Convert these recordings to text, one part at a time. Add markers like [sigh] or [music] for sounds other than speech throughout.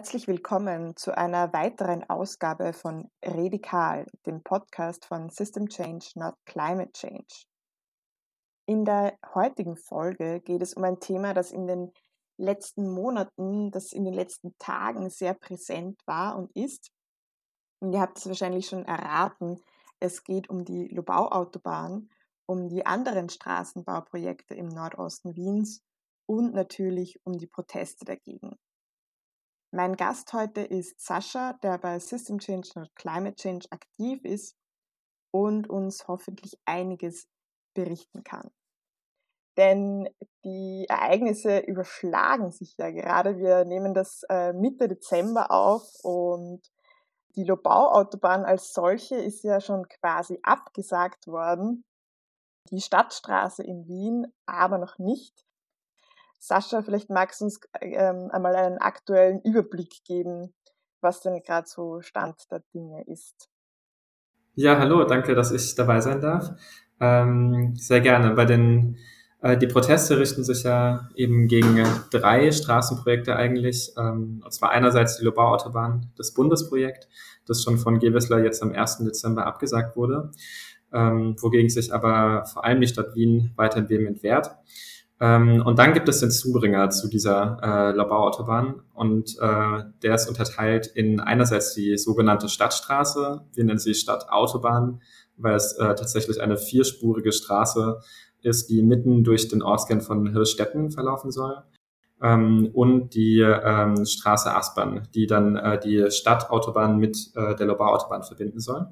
Herzlich willkommen zu einer weiteren Ausgabe von Redikal, dem Podcast von System Change, not Climate Change. In der heutigen Folge geht es um ein Thema, das in den letzten Monaten, das in den letzten Tagen sehr präsent war und ist. Und ihr habt es wahrscheinlich schon erraten, es geht um die Lobau-Autobahn, um die anderen Straßenbauprojekte im Nordosten Wiens und natürlich um die Proteste dagegen. Mein Gast heute ist Sascha, der bei System Change und Climate Change aktiv ist und uns hoffentlich einiges berichten kann. Denn die Ereignisse überschlagen sich ja gerade. Wir nehmen das äh, Mitte Dezember auf und die Lobau-Autobahn als solche ist ja schon quasi abgesagt worden. Die Stadtstraße in Wien aber noch nicht. Sascha, vielleicht magst du uns ähm, einmal einen aktuellen Überblick geben, was denn gerade so Stand der Dinge ist. Ja, hallo, danke, dass ich dabei sein darf. Ähm, sehr gerne. Bei den äh, die Proteste richten sich ja eben gegen drei Straßenprojekte eigentlich. Ähm, und zwar einerseits die Lobau-Autobahn, das Bundesprojekt, das schon von Gewissler jetzt am 1. Dezember abgesagt wurde, ähm, wogegen sich aber vor allem die Stadt Wien weiterhin vehement wehrt. Ähm, und dann gibt es den Zubringer zu dieser äh, Labau-Autobahn und äh, der ist unterteilt in einerseits die sogenannte Stadtstraße, wir nennen sie Stadtautobahn, weil es äh, tatsächlich eine vierspurige Straße ist, die mitten durch den Ortskern von Hirschstetten verlaufen soll. Ähm, und die ähm, Straße Aspern, die dann äh, die Stadtautobahn mit äh, der Lobau-Autobahn verbinden soll.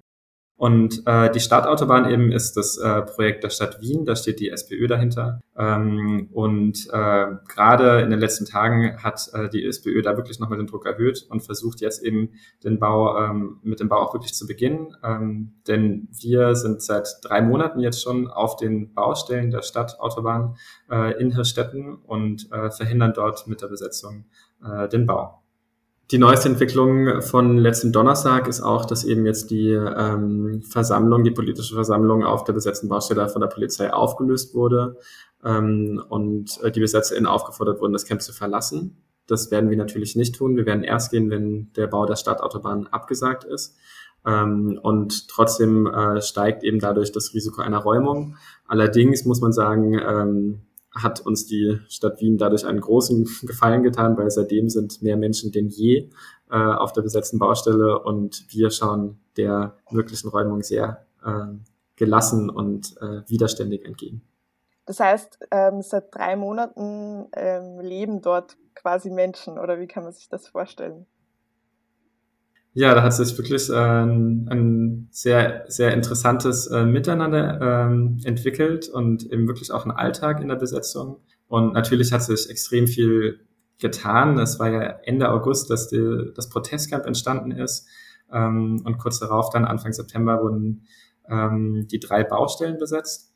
Und äh, die Stadtautobahn eben ist das äh, Projekt der Stadt Wien, da steht die SPÖ dahinter. Ähm, und äh, gerade in den letzten Tagen hat äh, die SPÖ da wirklich nochmal den Druck erhöht und versucht jetzt eben den Bau ähm, mit dem Bau auch wirklich zu beginnen. Ähm, denn wir sind seit drei Monaten jetzt schon auf den Baustellen der Stadtautobahn äh, in Hirstetten und äh, verhindern dort mit der Besetzung äh, den Bau. Die neueste Entwicklung von letzten Donnerstag ist auch, dass eben jetzt die ähm, Versammlung, die politische Versammlung auf der besetzten Baustelle von der Polizei aufgelöst wurde ähm, und äh, die BesetzerInnen aufgefordert wurden, das Camp zu verlassen. Das werden wir natürlich nicht tun. Wir werden erst gehen, wenn der Bau der Stadtautobahn abgesagt ist. Ähm, und trotzdem äh, steigt eben dadurch das Risiko einer Räumung. Allerdings muss man sagen, ähm, hat uns die Stadt Wien dadurch einen großen Gefallen getan, weil seitdem sind mehr Menschen denn je äh, auf der besetzten Baustelle und wir schauen der möglichen Räumung sehr äh, gelassen und äh, widerständig entgegen. Das heißt, ähm, seit drei Monaten ähm, leben dort quasi Menschen oder wie kann man sich das vorstellen? Ja, da hat sich wirklich äh, ein sehr, sehr interessantes äh, Miteinander ähm, entwickelt und eben wirklich auch ein Alltag in der Besetzung. Und natürlich hat sich extrem viel getan. Es war ja Ende August, dass die, das Protestcamp entstanden ist. Ähm, und kurz darauf, dann Anfang September, wurden ähm, die drei Baustellen besetzt.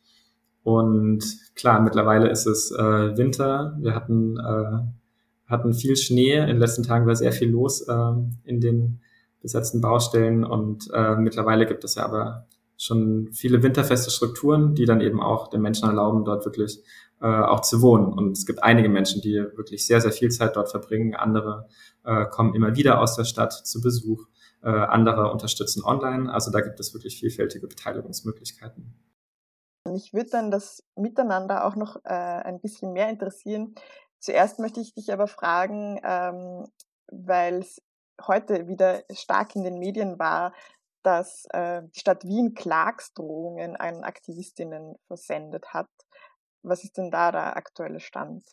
Und klar, mittlerweile ist es äh, Winter. Wir hatten, äh, hatten viel Schnee. In den letzten Tagen war sehr viel los äh, in den besetzten Baustellen und äh, mittlerweile gibt es ja aber schon viele winterfeste Strukturen, die dann eben auch den Menschen erlauben, dort wirklich äh, auch zu wohnen. Und es gibt einige Menschen, die wirklich sehr, sehr viel Zeit dort verbringen. Andere äh, kommen immer wieder aus der Stadt zu Besuch. Äh, andere unterstützen online. Also da gibt es wirklich vielfältige Beteiligungsmöglichkeiten. Mich würde dann das Miteinander auch noch äh, ein bisschen mehr interessieren. Zuerst möchte ich dich aber fragen, ähm, weil es heute wieder stark in den Medien war, dass äh, die Stadt Wien Klagsdrohungen an Aktivistinnen versendet hat. Was ist denn da der aktuelle Stand?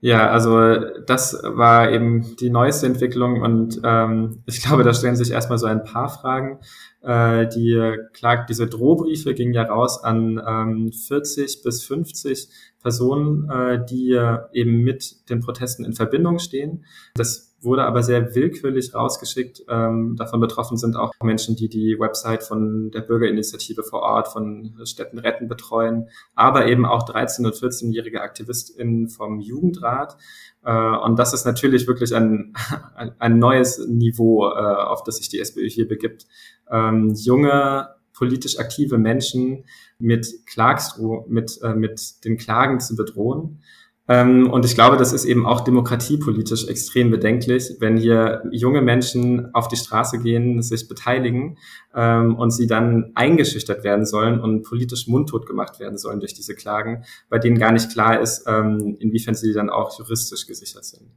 Ja, also das war eben die neueste Entwicklung und ähm, ich glaube, da stellen sich erstmal so ein paar Fragen. Äh, die Klag diese Drohbriefe gingen ja raus an ähm, 40 bis 50 Personen, äh, die eben mit den Protesten in Verbindung stehen. Das wurde aber sehr willkürlich rausgeschickt. Ähm, davon betroffen sind auch Menschen, die die Website von der Bürgerinitiative vor Ort, von Städten retten betreuen, aber eben auch 13- und 14-jährige AktivistInnen vom Jugendrat. Äh, und das ist natürlich wirklich ein, [laughs] ein neues Niveau, äh, auf das sich die SPÖ hier begibt. Ähm, junge, politisch aktive Menschen mit Klagsdroh, mit, äh, mit den Klagen zu bedrohen Ähm, und ich glaube, das ist eben auch demokratiepolitisch extrem bedenklich, wenn hier junge Menschen auf die Straße gehen, sich beteiligen ähm, und sie dann eingeschüchtert werden sollen und politisch mundtot gemacht werden sollen durch diese Klagen, bei denen gar nicht klar ist, ähm, inwiefern sie dann auch juristisch gesichert sind.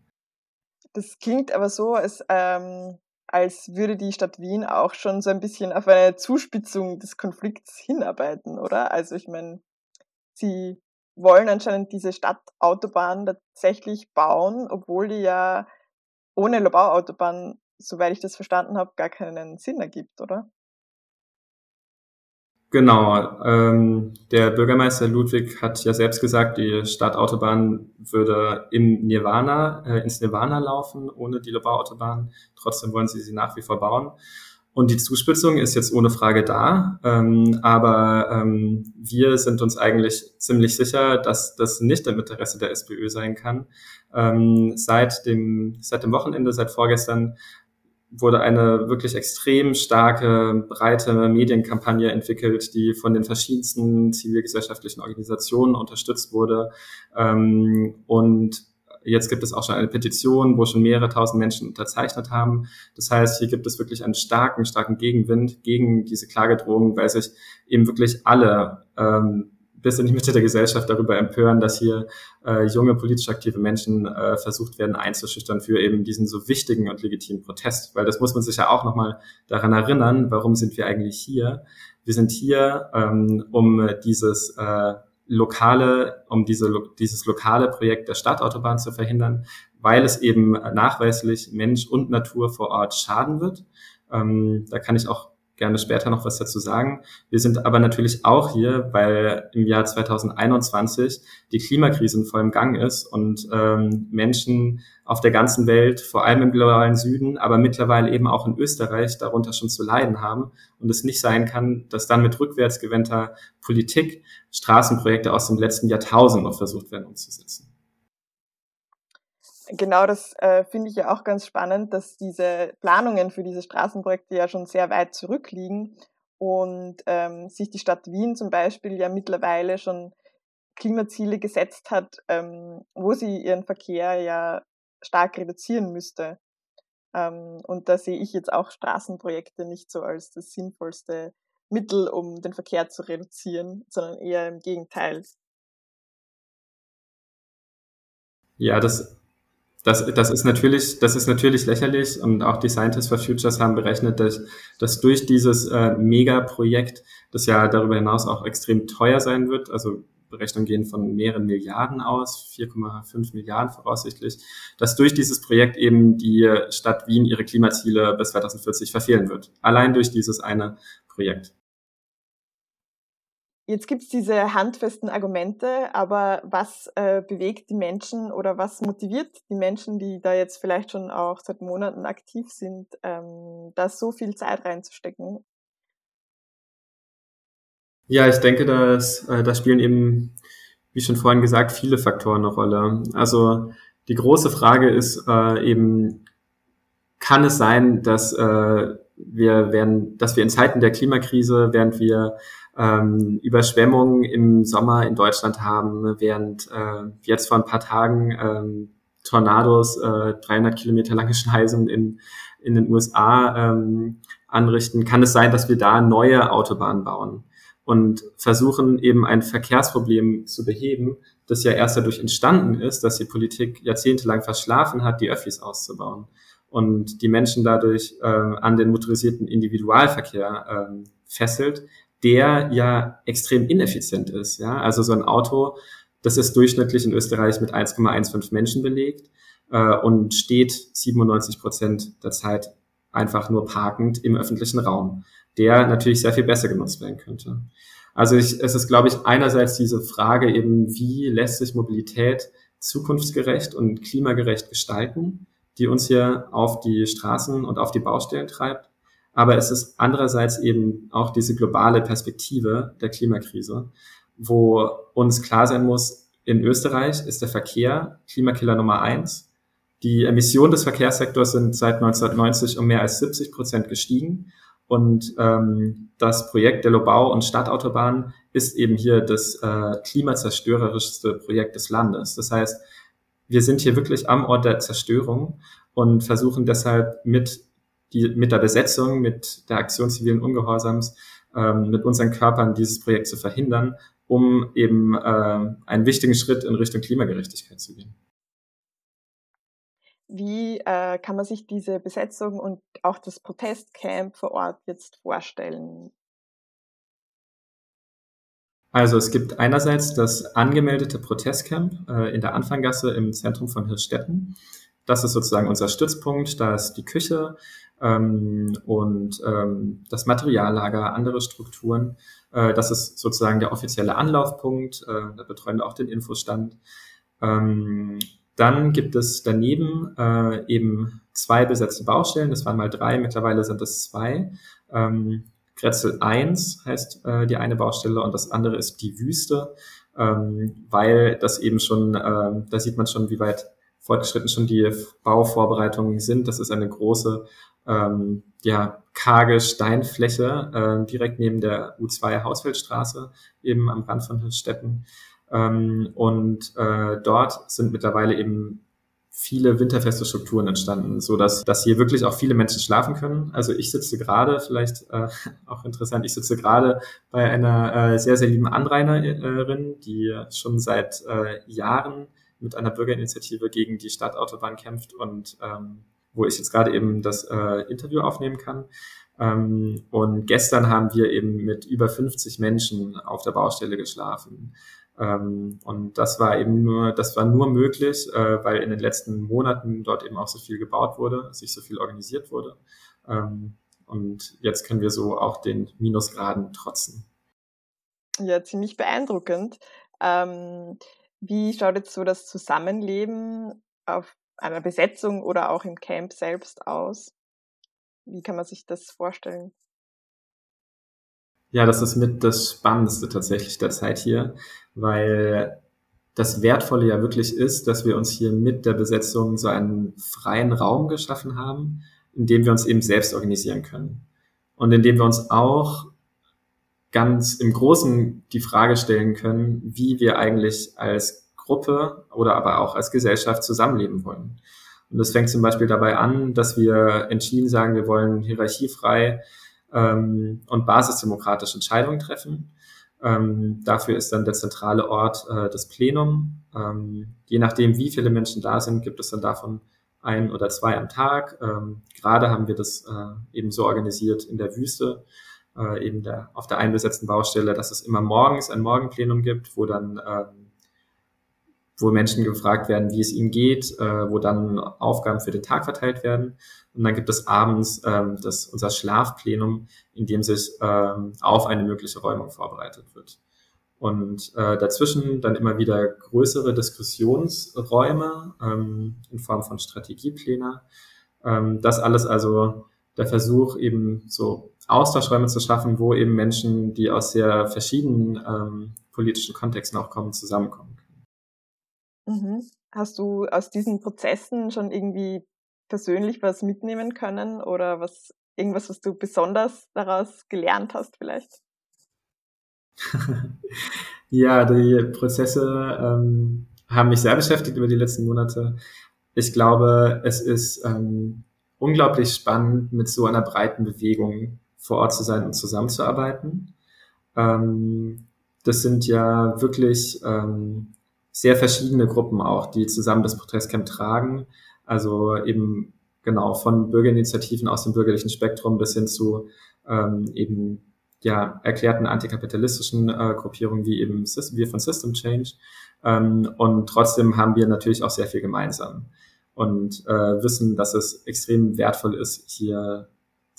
Das klingt aber so, als, ähm, als würde die Stadt Wien auch schon so ein bisschen auf eine Zuspitzung des Konflikts hinarbeiten, oder? Also ich meine, sie wollen anscheinend diese Stadtautobahn tatsächlich bauen, obwohl die ja ohne Lobauautobahn, soweit ich das verstanden habe, gar keinen Sinn ergibt, oder? Genau. Ähm, der Bürgermeister Ludwig hat ja selbst gesagt, die Stadtautobahn würde im Nirvana, äh, ins Nirvana laufen, ohne die Lobauautobahn. Trotzdem wollen sie sie nach wie vor bauen. Und die Zuspitzung ist jetzt ohne Frage da, ähm, aber ähm, wir sind uns eigentlich ziemlich sicher, dass das nicht im Interesse der SPÖ sein kann. Ähm, seit, dem, seit dem Wochenende, seit vorgestern, wurde eine wirklich extrem starke, breite Medienkampagne entwickelt, die von den verschiedensten zivilgesellschaftlichen Organisationen unterstützt wurde. Ähm, und Jetzt gibt es auch schon eine Petition, wo schon mehrere tausend Menschen unterzeichnet haben. Das heißt, hier gibt es wirklich einen starken, starken Gegenwind gegen diese Klagedrohung, weil sich eben wirklich alle ähm, bis in die Mitte der Gesellschaft darüber empören, dass hier äh, junge politisch aktive Menschen äh, versucht werden einzuschüchtern für eben diesen so wichtigen und legitimen Protest. Weil das muss man sich ja auch nochmal daran erinnern, warum sind wir eigentlich hier? Wir sind hier, ähm, um dieses äh, lokale, um diese, dieses lokale Projekt der Stadtautobahn zu verhindern, weil es eben nachweislich Mensch und Natur vor Ort schaden wird. Ähm, da kann ich auch gerne später noch was dazu sagen. Wir sind aber natürlich auch hier, weil im Jahr 2021 die Klimakrise in vollem Gang ist und ähm, Menschen auf der ganzen Welt, vor allem im globalen Süden, aber mittlerweile eben auch in Österreich darunter schon zu leiden haben und es nicht sein kann, dass dann mit rückwärtsgewandter Politik Straßenprojekte aus dem letzten Jahrtausend noch versucht werden umzusetzen. Genau, das äh, finde ich ja auch ganz spannend, dass diese Planungen für diese Straßenprojekte ja schon sehr weit zurückliegen und ähm, sich die Stadt Wien zum Beispiel ja mittlerweile schon Klimaziele gesetzt hat, ähm, wo sie ihren Verkehr ja stark reduzieren müsste. Ähm, und da sehe ich jetzt auch Straßenprojekte nicht so als das sinnvollste Mittel, um den Verkehr zu reduzieren, sondern eher im Gegenteil. Ja, das das, das ist natürlich, das ist natürlich lächerlich und auch die Scientists for Futures haben berechnet, dass, dass durch dieses äh, Megaprojekt, das ja darüber hinaus auch extrem teuer sein wird, also Berechnungen gehen von mehreren Milliarden aus, 4,5 Milliarden voraussichtlich, dass durch dieses Projekt eben die Stadt Wien ihre Klimaziele bis 2040 verfehlen wird. Allein durch dieses eine Projekt. Jetzt gibt es diese handfesten Argumente, aber was äh, bewegt die Menschen oder was motiviert die Menschen, die da jetzt vielleicht schon auch seit Monaten aktiv sind, ähm, da so viel Zeit reinzustecken? Ja, ich denke, dass, äh, da spielen eben, wie schon vorhin gesagt, viele Faktoren eine Rolle. Also die große Frage ist äh, eben, kann es sein, dass äh, wir werden, dass wir in Zeiten der Klimakrise, während wir ähm, Überschwemmungen im Sommer in Deutschland haben, während äh, jetzt vor ein paar Tagen ähm, Tornados äh, 300 Kilometer lange [laughs] Schneisen in, in den USA ähm, anrichten, kann es sein, dass wir da neue Autobahnen bauen und versuchen eben ein Verkehrsproblem zu beheben, das ja erst dadurch entstanden ist, dass die Politik jahrzehntelang verschlafen hat, die Öffis auszubauen und die Menschen dadurch äh, an den motorisierten Individualverkehr äh, fesselt, der ja extrem ineffizient ist. Ja? Also so ein Auto, das ist durchschnittlich in Österreich mit 1,15 Menschen belegt äh, und steht 97 Prozent der Zeit einfach nur parkend im öffentlichen Raum, der natürlich sehr viel besser genutzt werden könnte. Also ich, es ist, glaube ich, einerseits diese Frage eben, wie lässt sich Mobilität zukunftsgerecht und klimagerecht gestalten, die uns hier auf die Straßen und auf die Baustellen treibt. Aber es ist andererseits eben auch diese globale Perspektive der Klimakrise, wo uns klar sein muss, in Österreich ist der Verkehr Klimakiller Nummer eins. Die Emissionen des Verkehrssektors sind seit 1990 um mehr als 70 Prozent gestiegen. Und ähm, das Projekt der Lobau- und Stadtautobahn ist eben hier das äh, klimazerstörerischste Projekt des Landes. Das heißt, wir sind hier wirklich am Ort der Zerstörung und versuchen deshalb mit, die, mit der Besetzung, mit der Aktion zivilen Ungehorsams, ähm, mit unseren Körpern dieses Projekt zu verhindern, um eben äh, einen wichtigen Schritt in Richtung Klimagerechtigkeit zu gehen. Wie äh, kann man sich diese Besetzung und auch das Protestcamp vor Ort jetzt vorstellen? Also es gibt einerseits das angemeldete Protestcamp äh, in der Anfanggasse im Zentrum von Hirschstetten. Das ist sozusagen unser Stützpunkt. Da ist die Küche ähm, und ähm, das Materiallager, andere Strukturen. Äh, das ist sozusagen der offizielle Anlaufpunkt. Äh, da betreuen wir auch den Infostand. Ähm, dann gibt es daneben äh, eben zwei besetzte Baustellen. Das waren mal drei, mittlerweile sind es zwei. Ähm, Grätzl 1 heißt äh, die eine Baustelle und das andere ist die Wüste, ähm, weil das eben schon, äh, da sieht man schon, wie weit fortgeschritten schon die Bauvorbereitungen sind. Das ist eine große, ähm, ja, karge Steinfläche äh, direkt neben der U2 Hausfeldstraße, eben am Rand von Stetten. Ähm, und äh, dort sind mittlerweile eben viele winterfeste Strukturen entstanden, so dass, dass hier wirklich auch viele Menschen schlafen können. Also ich sitze gerade, vielleicht äh, [laughs] auch interessant, ich sitze gerade bei einer äh, sehr, sehr lieben Anrainerin, die schon seit äh, Jahren mit einer Bürgerinitiative gegen die Stadtautobahn kämpft und ähm, wo ich jetzt gerade eben das äh, Interview aufnehmen kann. Ähm, und gestern haben wir eben mit über 50 Menschen auf der Baustelle geschlafen. Ähm, und das war eben nur, das war nur möglich, äh, weil in den letzten Monaten dort eben auch so viel gebaut wurde, sich so viel organisiert wurde. Ähm, und jetzt können wir so auch den Minusgraden trotzen. Ja, ziemlich beeindruckend. Ähm, wie schaut jetzt so das Zusammenleben auf einer Besetzung oder auch im Camp selbst aus? Wie kann man sich das vorstellen? Ja, das ist mit das Spannendste tatsächlich der Zeit hier, weil das Wertvolle ja wirklich ist, dass wir uns hier mit der Besetzung so einen freien Raum geschaffen haben, in dem wir uns eben selbst organisieren können. Und in dem wir uns auch ganz im Großen die Frage stellen können, wie wir eigentlich als Gruppe oder aber auch als Gesellschaft zusammenleben wollen. Und das fängt zum Beispiel dabei an, dass wir entschieden sagen, wir wollen hierarchiefrei ähm, und basisdemokratische Entscheidungen treffen. Ähm, dafür ist dann der zentrale Ort äh, das Plenum. Ähm, je nachdem, wie viele Menschen da sind, gibt es dann davon ein oder zwei am Tag. Ähm, gerade haben wir das äh, eben so organisiert in der Wüste, äh, eben der, auf der einbesetzten Baustelle, dass es immer morgens ein Morgenplenum gibt, wo dann ähm, wo Menschen gefragt werden, wie es ihnen geht, äh, wo dann Aufgaben für den Tag verteilt werden. Und dann gibt es abends ähm, das, unser Schlafplenum, in dem sich ähm, auf eine mögliche Räumung vorbereitet wird. Und äh, dazwischen dann immer wieder größere Diskussionsräume ähm, in Form von Strategiepläne. Ähm, das alles also der Versuch, eben so Austauschräume zu schaffen, wo eben Menschen, die aus sehr verschiedenen ähm, politischen Kontexten auch kommen, zusammenkommen Mhm. Hast du aus diesen Prozessen schon irgendwie persönlich was mitnehmen können oder was irgendwas, was du besonders daraus gelernt hast vielleicht? [laughs] ja, die Prozesse ähm, haben mich sehr beschäftigt über die letzten Monate. Ich glaube, es ist ähm, unglaublich spannend, mit so einer breiten Bewegung vor Ort zu sein und zusammenzuarbeiten. Ähm, das sind ja wirklich ähm, sehr verschiedene Gruppen auch, die zusammen das Protestcamp tragen. Also eben genau von Bürgerinitiativen aus dem bürgerlichen Spektrum bis hin zu ähm, eben ja erklärten antikapitalistischen äh, Gruppierungen wie eben wir von System Change. Ähm, und trotzdem haben wir natürlich auch sehr viel gemeinsam und äh, wissen, dass es extrem wertvoll ist, hier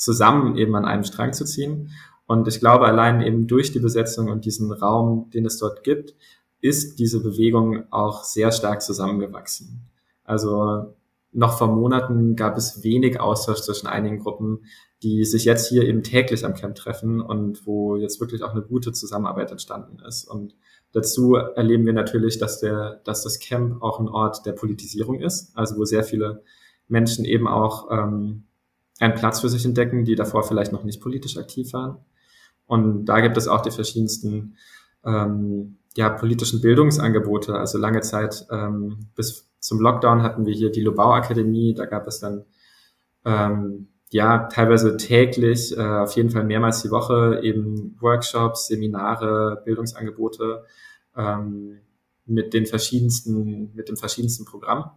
zusammen eben an einem Strang zu ziehen. Und ich glaube, allein eben durch die Besetzung und diesen Raum, den es dort gibt, ist diese Bewegung auch sehr stark zusammengewachsen. Also noch vor Monaten gab es wenig Austausch zwischen einigen Gruppen, die sich jetzt hier eben täglich am Camp treffen und wo jetzt wirklich auch eine gute Zusammenarbeit entstanden ist. Und dazu erleben wir natürlich, dass der, dass das Camp auch ein Ort der Politisierung ist, also wo sehr viele Menschen eben auch ähm, einen Platz für sich entdecken, die davor vielleicht noch nicht politisch aktiv waren. Und da gibt es auch die verschiedensten ähm, ja, politischen Bildungsangebote. Also lange Zeit ähm, bis zum Lockdown hatten wir hier die Lobau Akademie. Da gab es dann ähm, ja teilweise täglich, äh, auf jeden Fall mehrmals die Woche eben Workshops, Seminare, Bildungsangebote ähm, mit den verschiedensten, mit dem verschiedensten Programm.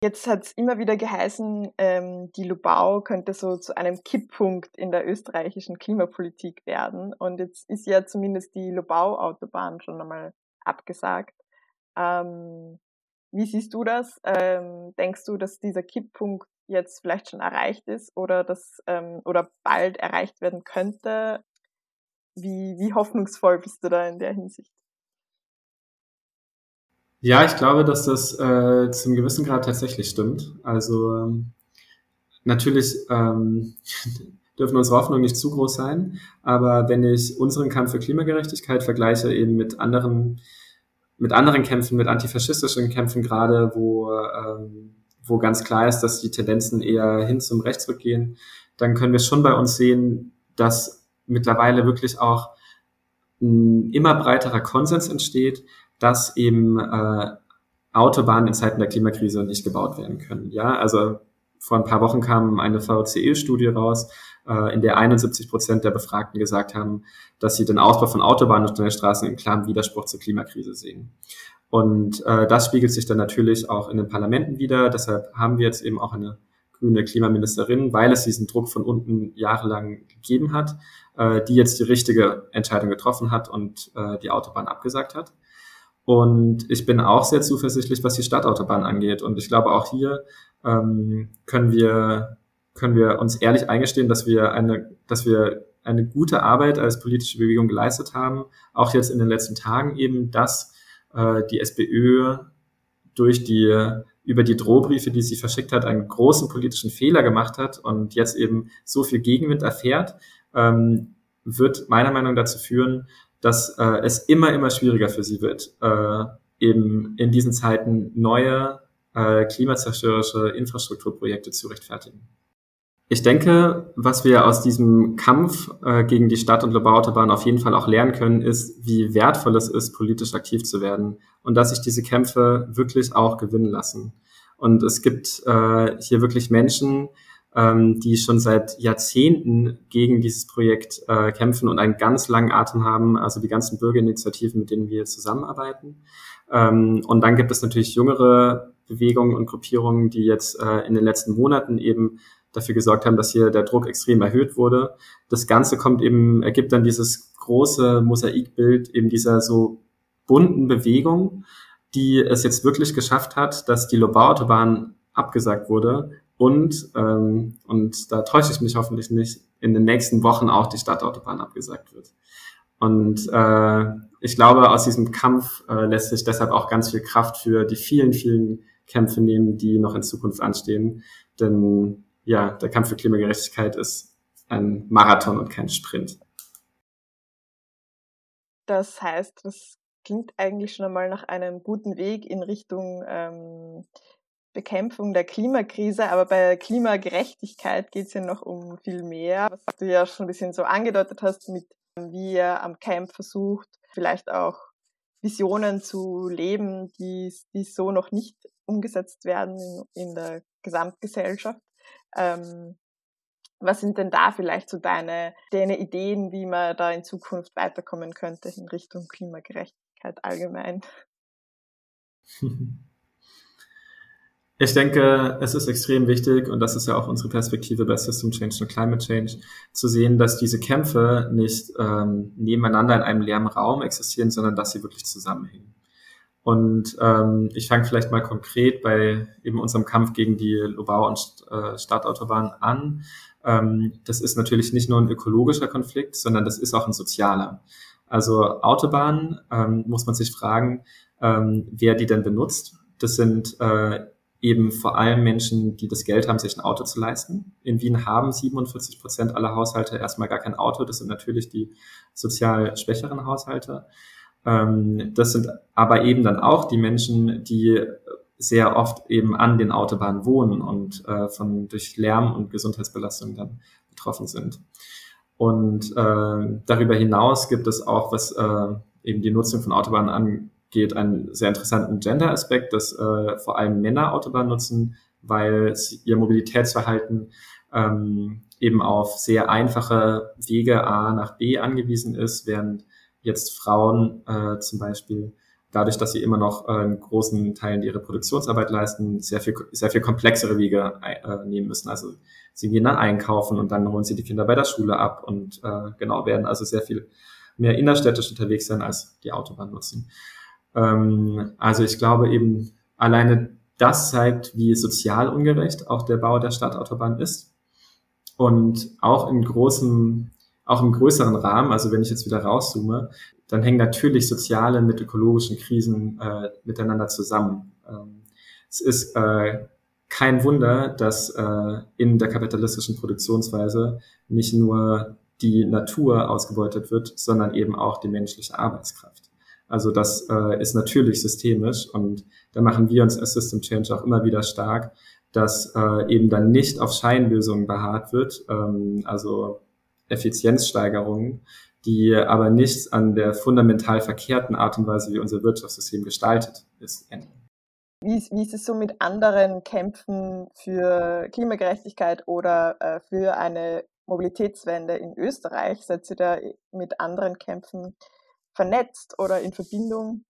Jetzt hat es immer wieder geheißen, ähm, die Lubau könnte so zu einem Kipppunkt in der österreichischen Klimapolitik werden. Und jetzt ist ja zumindest die Lubau-Autobahn schon einmal abgesagt. Ähm, wie siehst du das? Ähm, denkst du, dass dieser Kipppunkt jetzt vielleicht schon erreicht ist oder dass ähm, oder bald erreicht werden könnte? Wie, wie hoffnungsvoll bist du da in der Hinsicht? Ja, ich glaube, dass das äh, zum gewissen Grad tatsächlich stimmt. Also ähm, natürlich ähm, [laughs] dürfen unsere Hoffnungen nicht zu groß sein, aber wenn ich unseren Kampf für Klimagerechtigkeit vergleiche eben mit anderen mit anderen Kämpfen, mit antifaschistischen Kämpfen gerade, wo ähm, wo ganz klar ist, dass die Tendenzen eher hin zum Rechtsruck gehen, dann können wir schon bei uns sehen, dass mittlerweile wirklich auch ein immer breiterer Konsens entsteht, dass eben äh, Autobahnen in Zeiten der Klimakrise nicht gebaut werden können. Ja, also vor ein paar Wochen kam eine VCE-Studie raus, äh, in der 71 Prozent der Befragten gesagt haben, dass sie den Ausbau von Autobahnen und Schnellstraßen im klaren Widerspruch zur Klimakrise sehen. Und äh, das spiegelt sich dann natürlich auch in den Parlamenten wieder. Deshalb haben wir jetzt eben auch eine grüne Klimaministerin, weil es diesen Druck von unten jahrelang gegeben hat, äh, die jetzt die richtige Entscheidung getroffen hat und äh, die Autobahn abgesagt hat. Und ich bin auch sehr zuversichtlich, was die Stadtautobahn angeht. Und ich glaube, auch hier ähm, können wir können wir uns ehrlich eingestehen, dass wir eine, dass wir eine gute Arbeit als politische Bewegung geleistet haben, auch jetzt in den letzten Tagen eben, dass äh, die SPÖ durch die über die Drohbriefe, die sie verschickt hat, einen großen politischen Fehler gemacht hat und jetzt eben so viel Gegenwind erfährt, ähm, wird meiner Meinung nach dazu führen, dass äh, es immer, immer schwieriger für sie wird, äh, eben in diesen Zeiten neue äh, klimazerstörerische Infrastrukturprojekte zu rechtfertigen. Ich denke, was wir aus diesem Kampf äh, gegen die Stadt- und Lobauautobahn auf jeden Fall auch lernen können, ist, wie wertvoll es ist, politisch aktiv zu werden und dass sich diese Kämpfe wirklich auch gewinnen lassen. Und es gibt äh, hier wirklich Menschen, ähm, die schon seit Jahrzehnten gegen dieses Projekt äh, kämpfen und einen ganz langen Atem haben, also die ganzen Bürgerinitiativen, mit denen wir zusammenarbeiten. Ähm, und dann gibt es natürlich jüngere Bewegungen und Gruppierungen, die jetzt äh, in den letzten Monaten eben dafür gesorgt haben, dass hier der Druck extrem erhöht wurde. Das Ganze kommt eben, ergibt dann dieses große Mosaikbild eben dieser so bunten Bewegung, die es jetzt wirklich geschafft hat, dass die Lobau-Autobahn abgesagt wurde und, ähm, und da täusche ich mich hoffentlich nicht, in den nächsten Wochen auch die Stadtautobahn abgesagt wird. Und äh, ich glaube, aus diesem Kampf äh, lässt sich deshalb auch ganz viel Kraft für die vielen, vielen Kämpfe nehmen, die noch in Zukunft anstehen. Denn ja, der Kampf für Klimagerechtigkeit ist ein Marathon und kein Sprint. Das heißt, das klingt eigentlich schon einmal nach einem guten Weg in Richtung ähm, Bekämpfung der Klimakrise, aber bei Klimagerechtigkeit geht es ja noch um viel mehr, was du ja schon ein bisschen so angedeutet hast, mit wie ihr am Camp versucht, vielleicht auch Visionen zu leben, die, die so noch nicht umgesetzt werden in, in der Gesamtgesellschaft. Ähm, was sind denn da vielleicht so deine, deine Ideen, wie man da in Zukunft weiterkommen könnte in Richtung Klimagerechtigkeit allgemein? [laughs] Ich denke, es ist extrem wichtig, und das ist ja auch unsere Perspektive bei System Change und Climate Change, zu sehen, dass diese Kämpfe nicht ähm, nebeneinander in einem leeren Raum existieren, sondern dass sie wirklich zusammenhängen. Und ähm, ich fange vielleicht mal konkret bei eben unserem Kampf gegen die Lobau- und äh, Stadtautobahn an. Ähm, das ist natürlich nicht nur ein ökologischer Konflikt, sondern das ist auch ein sozialer. Also Autobahnen ähm, muss man sich fragen, ähm, wer die denn benutzt. Das sind äh, eben vor allem Menschen, die das Geld haben, sich ein Auto zu leisten. In Wien haben 47 Prozent aller Haushalte erstmal gar kein Auto. Das sind natürlich die sozial schwächeren Haushalte. Ähm, das sind aber eben dann auch die Menschen, die sehr oft eben an den Autobahnen wohnen und äh, von durch Lärm und Gesundheitsbelastung dann betroffen sind. Und äh, darüber hinaus gibt es auch, was äh, eben die Nutzung von Autobahnen angeht, einen sehr interessanten Gender-Aspekt, dass äh, vor allem Männer Autobahnen nutzen, weil ihr Mobilitätsverhalten ähm, eben auf sehr einfache Wege A nach B angewiesen ist, während jetzt Frauen äh, zum Beispiel dadurch, dass sie immer noch äh, einen großen Teil ihrer Produktionsarbeit leisten, sehr viel, sehr viel komplexere Wege äh, nehmen müssen. Also sie gehen dann einkaufen und dann holen sie die Kinder bei der Schule ab und äh, genau werden also sehr viel mehr innerstädtisch unterwegs sein als die Autobahn nutzen. Ähm, also ich glaube eben alleine das zeigt, wie sozial ungerecht auch der Bau der Stadtautobahn ist. Und auch in großem, auch im größeren Rahmen, also wenn ich jetzt wieder rauszoome, dann hängen natürlich soziale mit ökologischen Krisen äh, miteinander zusammen. Ähm, es ist äh, kein Wunder, dass äh, in der kapitalistischen Produktionsweise nicht nur die Natur ausgebeutet wird, sondern eben auch die menschliche Arbeitskraft. Also das äh, ist natürlich systemisch und da machen wir uns als System Change auch immer wieder stark, dass äh, eben dann nicht auf Scheinlösungen beharrt wird, ähm, also Effizienzsteigerungen, die aber nichts an der fundamental verkehrten Art und Weise, wie unser Wirtschaftssystem gestaltet ist. Wie, wie ist es so mit anderen Kämpfen für Klimagerechtigkeit oder äh, für eine Mobilitätswende in Österreich? Seid ihr da mit anderen Kämpfen vernetzt oder in Verbindung?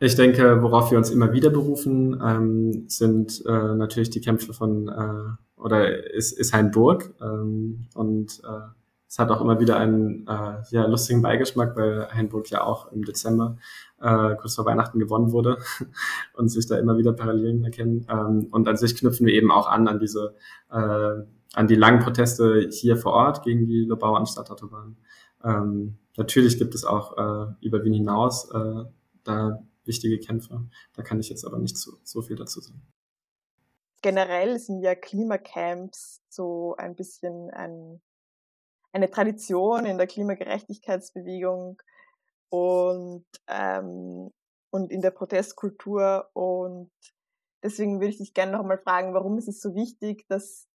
Ich denke, worauf wir uns immer wieder berufen, ähm, sind äh, natürlich die Kämpfe von äh, oder ist, ist Hainburg ähm, und äh, es hat auch immer wieder einen äh, ja, lustigen Beigeschmack, weil Hainburg ja auch im Dezember äh, kurz vor Weihnachten gewonnen wurde [laughs] und sich da immer wieder Parallelen erkennen. Ähm, und an sich knüpfen wir eben auch an an diese äh, an die langen Proteste hier vor Ort gegen die Lobau an Stadtautobahn. Ähm, natürlich gibt es auch äh, über Wien hinaus äh, da wichtige Kämpfe. Da kann ich jetzt aber nicht so, so viel dazu sagen. Generell sind ja Klimacamps so ein bisschen ein, eine Tradition in der Klimagerechtigkeitsbewegung und, ähm, und in der Protestkultur. Und deswegen würde ich dich gerne noch einmal fragen, warum ist es so wichtig, dass,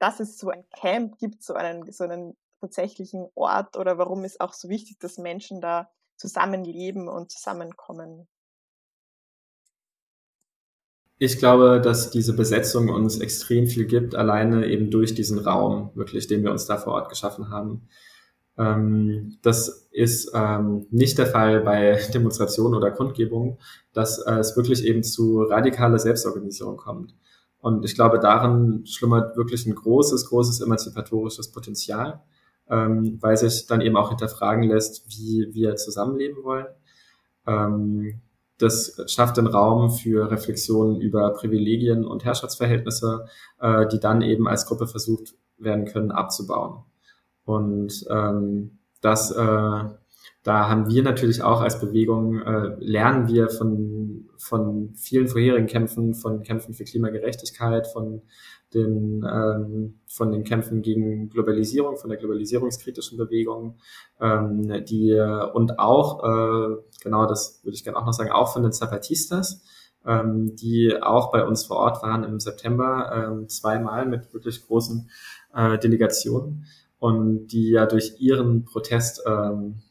dass es so ein Camp gibt, so einen, so einen tatsächlichen Ort oder warum ist auch so wichtig, dass Menschen da zusammenleben und zusammenkommen? Ich glaube, dass diese Besetzung uns extrem viel gibt, alleine eben durch diesen Raum, wirklich, den wir uns da vor Ort geschaffen haben. Ähm, das ist ähm, nicht der Fall bei [laughs] Demonstrationen oder Kundgebungen, dass äh, es wirklich eben zu radikaler Selbstorganisierung kommt. Und ich glaube, darin schlummert wirklich ein großes, großes emanzipatorisches Potenzial ähm, weil sich dann eben auch hinterfragen lässt, wie wir zusammenleben wollen. Ähm, das schafft den Raum für Reflexionen über Privilegien und Herrschaftsverhältnisse, äh, die dann eben als Gruppe versucht werden können abzubauen. Und ähm, das, äh, da haben wir natürlich auch als Bewegung, äh, lernen wir von, von vielen vorherigen Kämpfen, von Kämpfen für Klimagerechtigkeit, von den, ähm, von den Kämpfen gegen Globalisierung, von der globalisierungskritischen Bewegung, ähm, die und auch, äh, genau das würde ich gerne auch noch sagen, auch von den Zapatistas, ähm, die auch bei uns vor Ort waren im September ähm, zweimal mit wirklich großen äh, Delegationen und die ja durch ihren Protest ähm,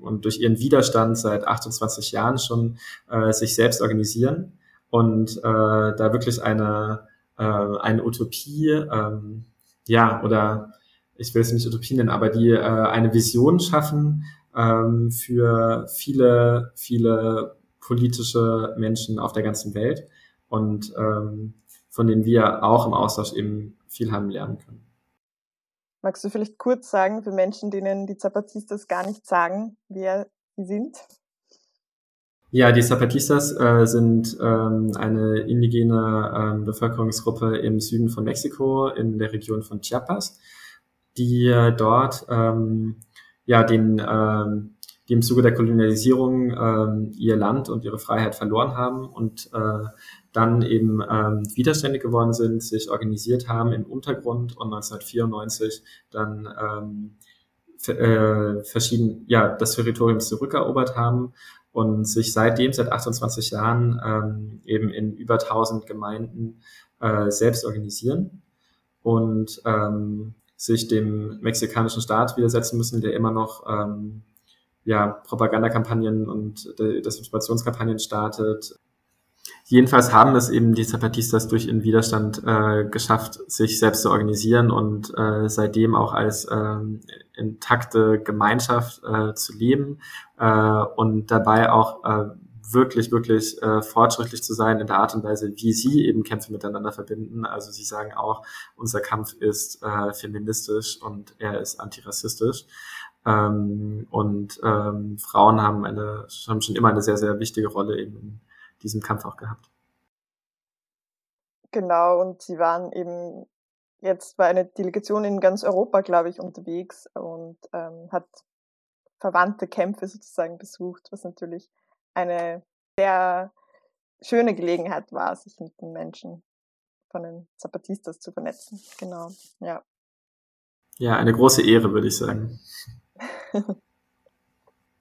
und durch ihren Widerstand seit 28 Jahren schon äh, sich selbst organisieren und äh, da wirklich eine äh, eine Utopie, ähm, ja, oder ich will es nicht Utopie nennen, aber die äh, eine Vision schaffen ähm, für viele, viele politische Menschen auf der ganzen Welt und ähm, von denen wir auch im Austausch eben viel haben lernen können. Magst du vielleicht kurz sagen, für Menschen, denen die Zapatistas gar nicht sagen, wer sie sind? Ja, die Zapatistas äh, sind ähm, eine indigene ähm, Bevölkerungsgruppe im Süden von Mexiko in der Region von Chiapas, die äh, dort ähm, ja den ähm, die im Zuge der Kolonialisierung ähm, ihr Land und ihre Freiheit verloren haben und äh, dann eben ähm, widerständig geworden sind, sich organisiert haben im Untergrund und 1994 dann ähm, äh, verschieden, ja, das Territorium zurückerobert haben und sich seitdem, seit 28 Jahren, ähm, eben in über 1000 Gemeinden äh, selbst organisieren und ähm, sich dem mexikanischen Staat widersetzen müssen, der immer noch ähm, ja, Propagandakampagnen und Desinformationskampagnen startet. Jedenfalls haben es eben die Zapatistas durch ihren Widerstand äh, geschafft, sich selbst zu organisieren und äh, seitdem auch als ähm, intakte Gemeinschaft äh, zu leben äh, und dabei auch äh, wirklich, wirklich äh, fortschrittlich zu sein in der Art und Weise, wie sie eben Kämpfe miteinander verbinden. Also sie sagen auch, unser Kampf ist äh, feministisch und er ist antirassistisch. Ähm, und ähm, Frauen haben eine haben schon immer eine sehr, sehr wichtige Rolle eben diesem Kampf auch gehabt. Genau, und sie waren eben jetzt bei einer Delegation in ganz Europa, glaube ich, unterwegs und ähm, hat verwandte Kämpfe sozusagen besucht, was natürlich eine sehr schöne Gelegenheit war, sich mit den Menschen von den Zapatistas zu vernetzen. Genau, ja. Ja, eine große Ehre, würde ich sagen. [laughs]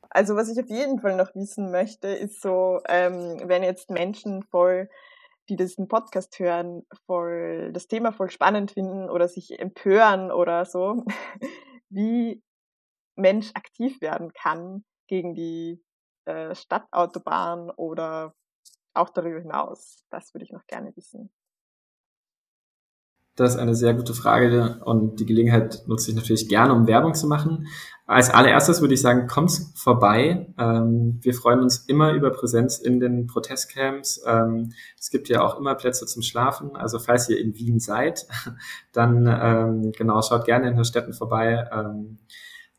Also was ich auf jeden Fall noch wissen möchte, ist so, ähm, wenn jetzt Menschen voll, die diesen Podcast hören, voll das Thema voll spannend finden oder sich empören oder so, [laughs] wie Mensch aktiv werden kann gegen die äh, Stadtautobahn oder auch darüber hinaus. Das würde ich noch gerne wissen. Das ist eine sehr gute Frage und die Gelegenheit nutze ich natürlich gerne, um Werbung zu machen. Als allererstes würde ich sagen, kommt vorbei. Ähm, wir freuen uns immer über Präsenz in den Protestcamps. Ähm, es gibt ja auch immer Plätze zum Schlafen. Also falls ihr in Wien seid, [laughs] dann ähm, genau schaut gerne in den Städten vorbei.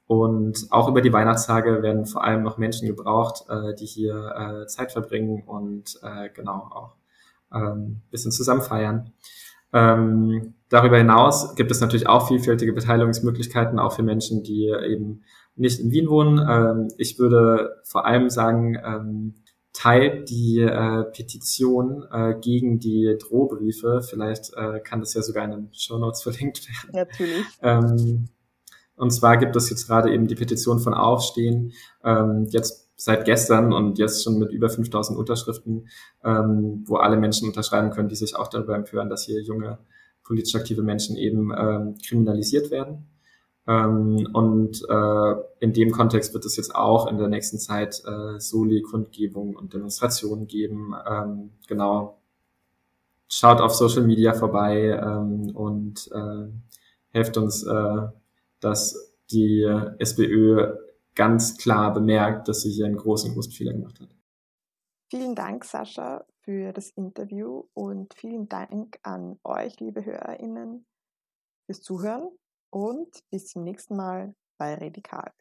und auch über die Weihnachtstage werden vor allem noch Menschen gebraucht, äh, die hier äh, Zeit verbringen und äh, genau auch ein bisschen zusammen feiern. Ähm, darüber hinaus gibt es natürlich auch vielfältige Beteiligungsmöglichkeiten, auch für Menschen, die eben nicht in Wien wohnen. Ähm, ich würde vor allem sagen, ähm, teilt die äh, Petition äh, gegen die Drohbriefe. Vielleicht äh, kann das ja sogar in den Show Notes verlinkt werden. Natürlich. Ähm, und zwar gibt es jetzt gerade eben die Petition von Aufstehen. Ähm, jetzt seit gestern und jetzt schon mit über 5000 Unterschriften, ähm, wo alle Menschen unterschreiben können, die sich auch darüber empören, dass hier junge politisch aktive Menschen eben ähm, kriminalisiert werden. Ähm, und äh, in dem Kontext wird es jetzt auch in der nächsten Zeit äh, Soli-Kundgebungen und Demonstrationen geben. Ähm, genau. Schaut auf Social Media vorbei ähm, und äh, helft uns, äh, dass die SPÖ ganz klar bemerkt, dass sie hier einen großen, großen Fehler gemacht hat. Vielen Dank, Sascha, für das Interview und vielen Dank an euch, liebe HörerInnen, fürs Zuhören und bis zum nächsten Mal bei Radikal.